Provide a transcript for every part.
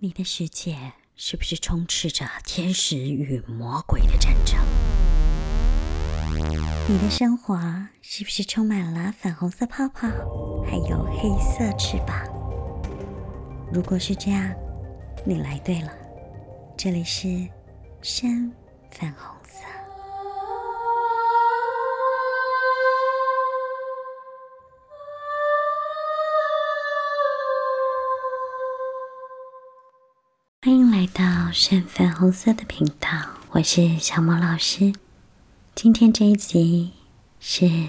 你的世界是不是充斥着天使与魔鬼的战争？你的生活是不是充满了粉红色泡泡，还有黑色翅膀？如果是这样，你来对了，这里是深粉红到深粉红色的频道，我是小莫老师。今天这一集是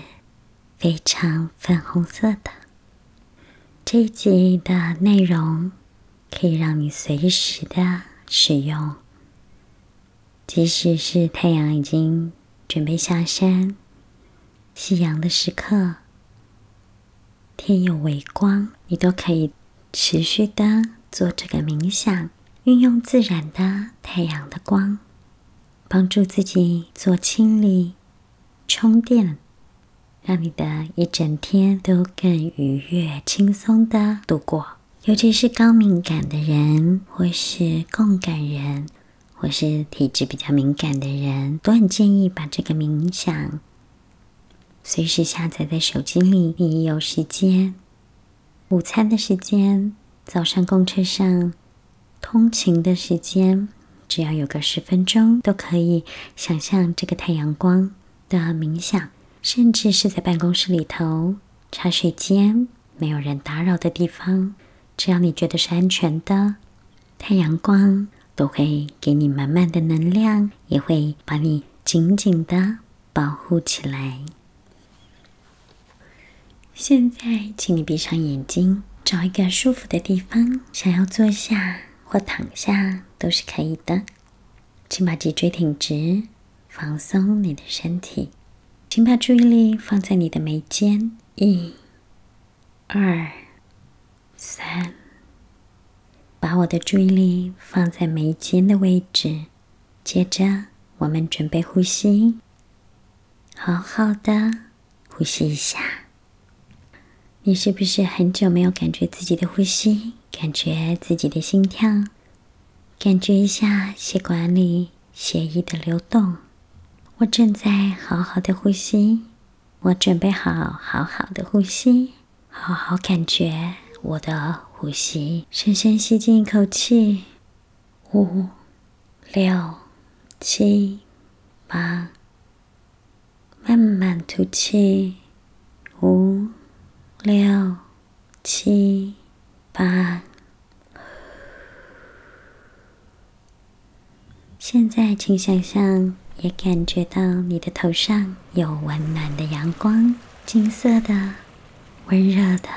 非常粉红色的。这一集的内容可以让你随时的使用，即使是太阳已经准备下山、夕阳的时刻、天有微光，你都可以持续的做这个冥想。运用自然的太阳的光，帮助自己做清理、充电，让你的一整天都更愉悦、轻松的度过。尤其是高敏感的人，或是共感人，或是体质比较敏感的人，都很建议把这个冥想随时下载在手机里。你有时间，午餐的时间，早上公车上。通勤的时间，只要有个十分钟，都可以想象这个太阳光的冥想，甚至是在办公室里头、茶水间没有人打扰的地方，只要你觉得是安全的，太阳光都会给你满满的能量，也会把你紧紧的保护起来。现在，请你闭上眼睛，找一个舒服的地方，想要坐下。或躺下都是可以的，请把脊椎挺直，放松你的身体。请把注意力放在你的眉间，一、二、三。把我的注意力放在眉间的位置。接着，我们准备呼吸，好好的呼吸一下。你是不是很久没有感觉自己的呼吸？感觉自己的心跳，感觉一下血管里血液的流动。我正在好好的呼吸，我准备好好好的呼吸，好好感觉我的呼吸。深深吸进一口气，五、六、七、八，慢慢吐气，五、六、七。八。现在，请想象，也感觉到你的头上有温暖的阳光，金色的、温热的、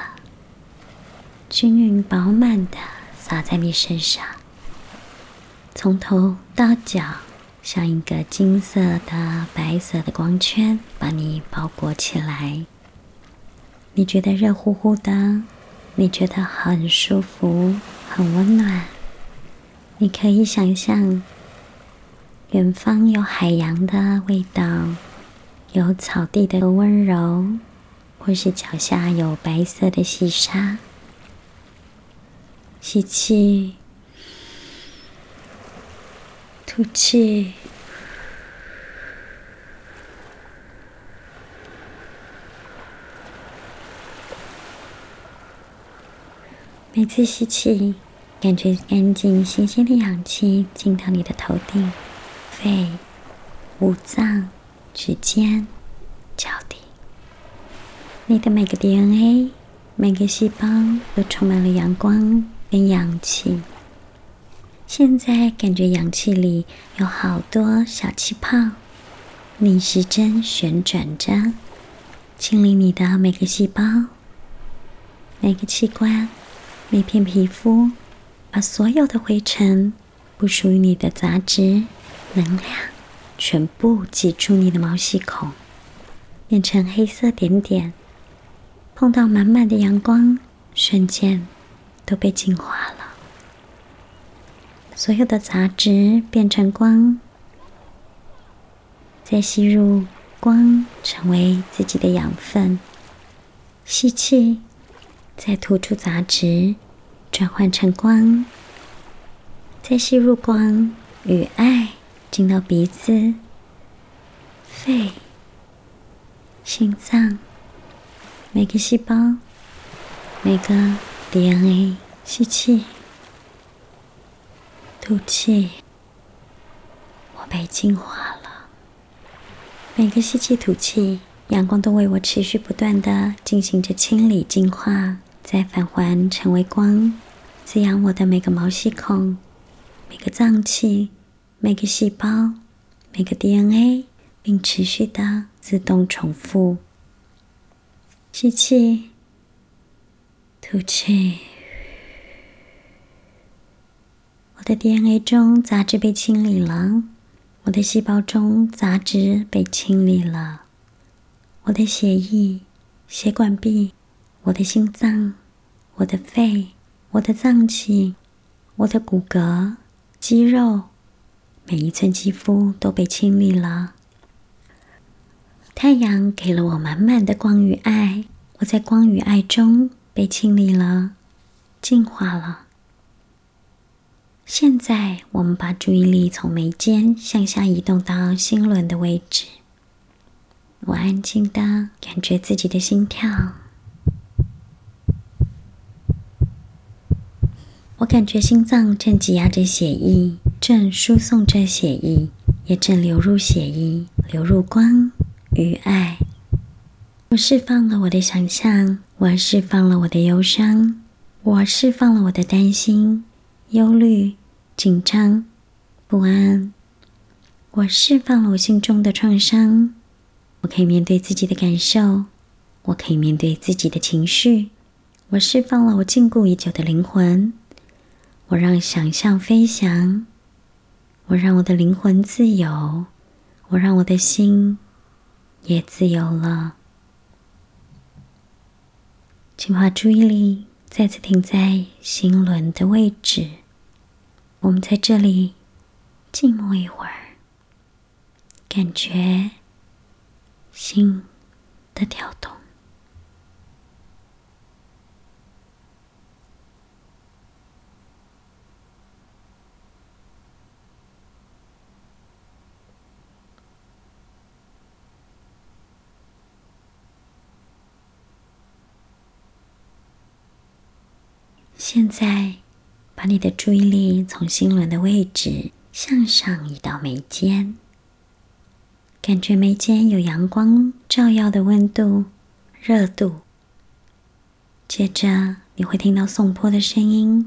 均匀饱满的洒在你身上，从头到脚，像一个金色的、白色的光圈，把你包裹起来。你觉得热乎乎的。你觉得很舒服，很温暖。你可以想象，远方有海洋的味道，有草地的温柔，或是脚下有白色的细沙。吸气，吐气。每次吸气，感觉干净新鲜的氧气进到你的头顶、肺、五脏、指尖、脚底。你的每个 DNA、每个细胞都充满了阳光跟氧气。现在感觉氧气里有好多小气泡，逆时针旋转着，清理你的每个细胞、每个器官。每片皮肤，把所有的灰尘、不属于你的杂质、能量，全部挤出你的毛细孔，变成黑色点点。碰到满满的阳光，瞬间都被净化了。所有的杂质变成光，再吸入光，成为自己的养分。吸气。再吐出杂质，转换成光，再吸入光与爱，进到鼻子、肺、心脏，每个细胞、每个 DNA，吸气、吐气，我被净化了。每个吸气、吐气，阳光都为我持续不断的进行着清理、净化，再返还成为光，滋养我的每个毛细孔。每个脏器、每个细胞、每个 DNA，并持续的自动重复。吸气，吐气。我的 DNA 中杂质被清理了，我的细胞中杂质被清理了，我的血液、血管壁、我的心脏、我的肺、我的脏器、我的骨骼。肌肉，每一寸肌肤都被清理了。太阳给了我满满的光与爱，我在光与爱中被清理了，净化了。现在，我们把注意力从眉间向下移动到心轮的位置。我安静的感觉自己的心跳。我感觉心脏正挤压着血液，正输送着血液，也正流入血液，流入光与爱。我释放了我的想象，我释放了我的忧伤，我释放了我的担心、忧虑、紧张、不安。我释放了我心中的创伤。我可以面对自己的感受，我可以面对自己的情绪。我释放了我禁锢已久的灵魂。我让想象飞翔，我让我的灵魂自由，我让我的心也自由了。请把注意力再次停在心轮的位置，我们在这里静默一会儿，感觉心的跳动。现在，把你的注意力从心轮的位置向上移到眉间，感觉眉间有阳光照耀的温度、热度。接着，你会听到颂钵的声音。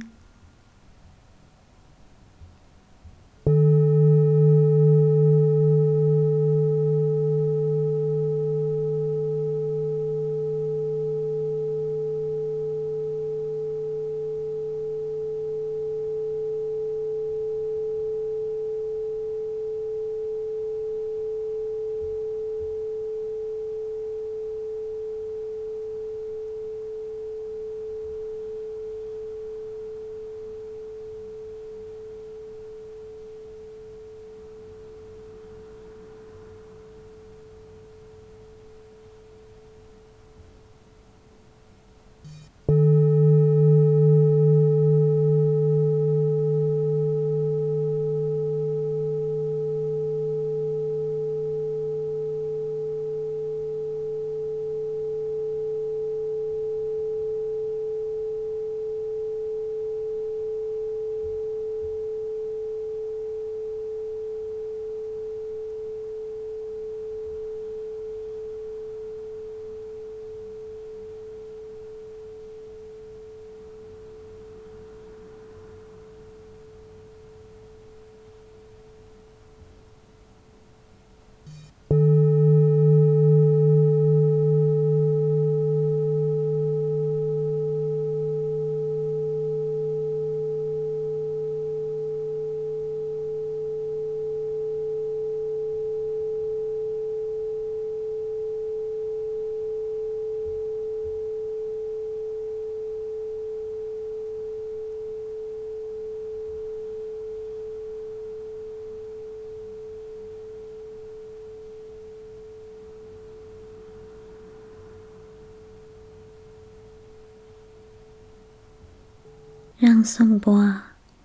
让颂钵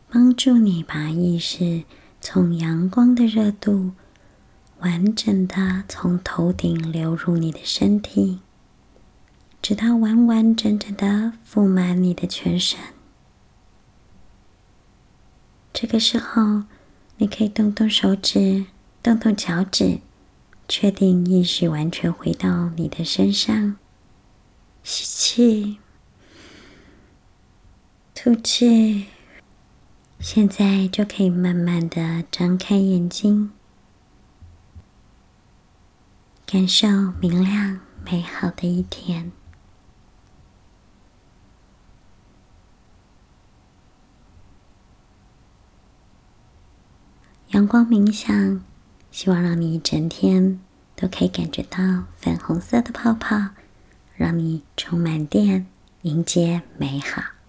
帮助你把意识从阳光的热度完整的从头顶流入你的身体，直到完完整整的覆满你的全身。这个时候，你可以动动手指，动动脚趾，确定意识完全回到你的身上。吸气，吐气。现在就可以慢慢的张开眼睛，感受明亮美好的一天。阳光冥想，希望让你一整天都可以感觉到粉红色的泡泡，让你充满电，迎接美好。